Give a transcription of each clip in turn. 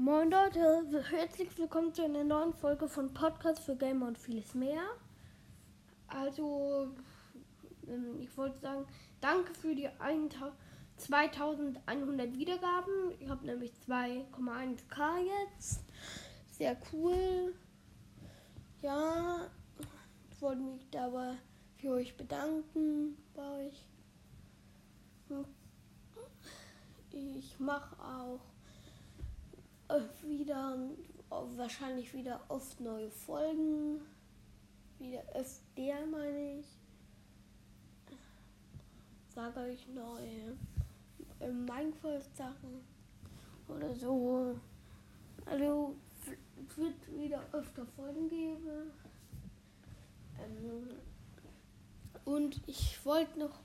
Moin Leute, herzlich willkommen zu einer neuen Folge von Podcast für Gamer und vieles mehr. Also, ähm, ich wollte sagen, danke für die 2100 Wiedergaben. Ich habe nämlich 2,1k jetzt. Sehr cool. Ja, ich wollte mich dabei für euch bedanken bei euch. Ich mache auch wieder wahrscheinlich wieder oft neue Folgen. Wieder öfter meine ich. Sage euch neue äh, Minecraft-Sachen oder so. Also wird wieder öfter Folgen geben. Ähm, und ich wollte noch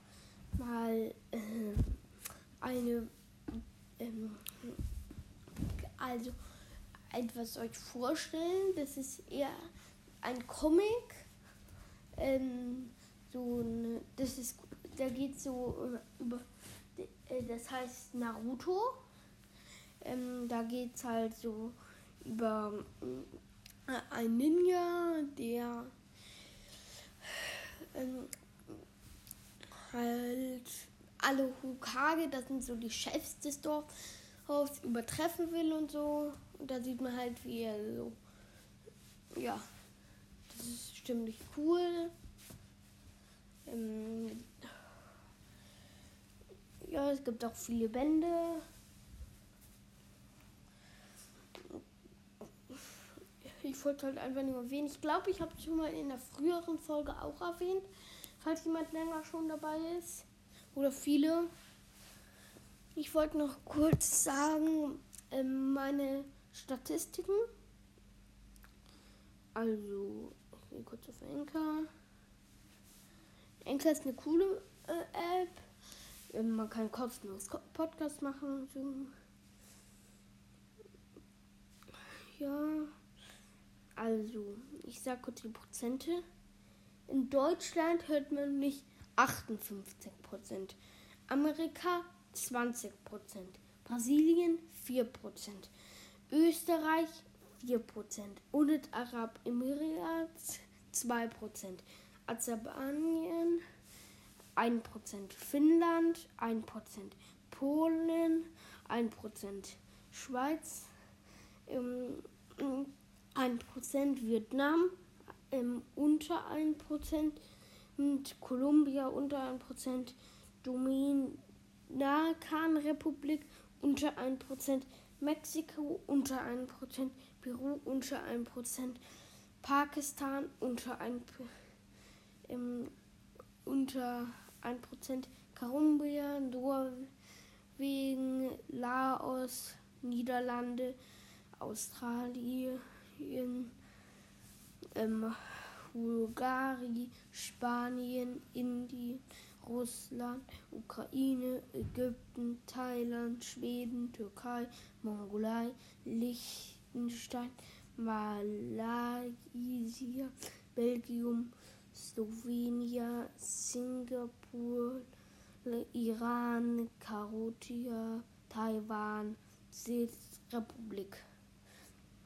mal äh, eine ähm, also etwas euch vorstellen. Das ist eher ein Comic. Ähm, so eine, das ist, da geht so über, äh, das heißt Naruto. Ähm, da geht es halt so über äh, ein Ninja, der ähm, halt alle Hokage, das sind so die Chefs des Dorfs, übertreffen will und so. Und da sieht man halt, wie er so. Ja, das ist ziemlich cool. Ähm, ja, es gibt auch viele Bände. Ich wollte halt einfach nur erwähnen. Ich glaube, ich habe es schon mal in der früheren Folge auch erwähnt, falls jemand länger schon dabei ist. Oder viele. Ich wollte noch kurz sagen, äh, meine Statistiken. Also, ich gehe kurz auf Enker. Enker ist eine coole äh, App. Ähm, man kann kostenlos Podcast machen. Ja, also, ich sag kurz die Prozente. In Deutschland hört man mich 58 Prozent. Amerika 20 Prozent. Brasilien 4 Prozent. Österreich 4 Prozent. Und Arab Emirat 2 Prozent. Aserbaidschan 1 Prozent. Finnland 1 Prozent. Polen 1 Prozent. Schweiz ähm, 1 Prozent. Vietnam ähm, unter 1 Prozent und Kolumbia unter 1%, Dominikanrepublik unter 1%, Mexiko unter 1%, Peru unter 1%, Pakistan unter 1%, ähm, unter 1%, Kolumbia, Norwegen, Laos, Niederlande, Australien, ähm, Bulgarien, Spanien, Indien, Russland, Ukraine, Ägypten, Thailand, Schweden, Türkei, Mongolei, Liechtenstein, Malaysia, Belgium, Slowenien, Singapur, Iran, Kambodscha, Taiwan, Republik.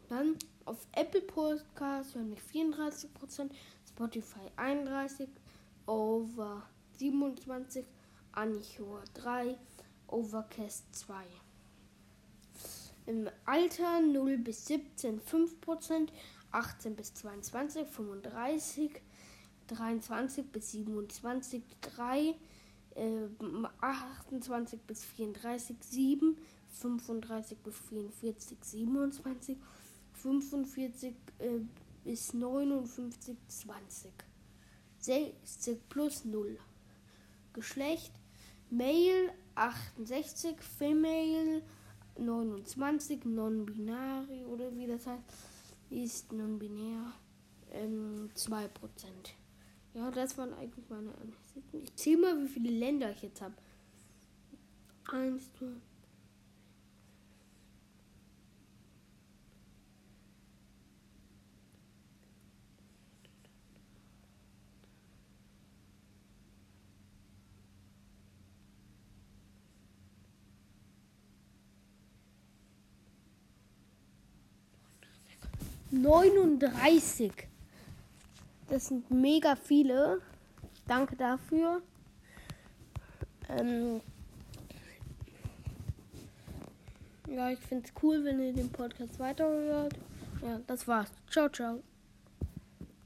Dann auf Apple Podcast hören mich 34%, Spotify 31%, Over 27%, Anchor 3%, Overcast 2%. Im Alter 0 bis 17 5%, 18 bis 22 35, 23 bis 27 3, äh, 28 bis 34 7, 35 bis 44 27 45 äh, bis 59 20. 60 plus 0. Geschlecht Male 68, Female 29, non-binary oder wie das heißt, ist non-binär ähm, 2%. Ja, das waren eigentlich meine Ansichten. Ich zähle mal, wie viele Länder ich jetzt habe. 1, 2, 39. Das sind mega viele. Danke dafür. Ähm ja, ich finde es cool, wenn ihr den Podcast weiterhört. Ja, das war's. Ciao, ciao.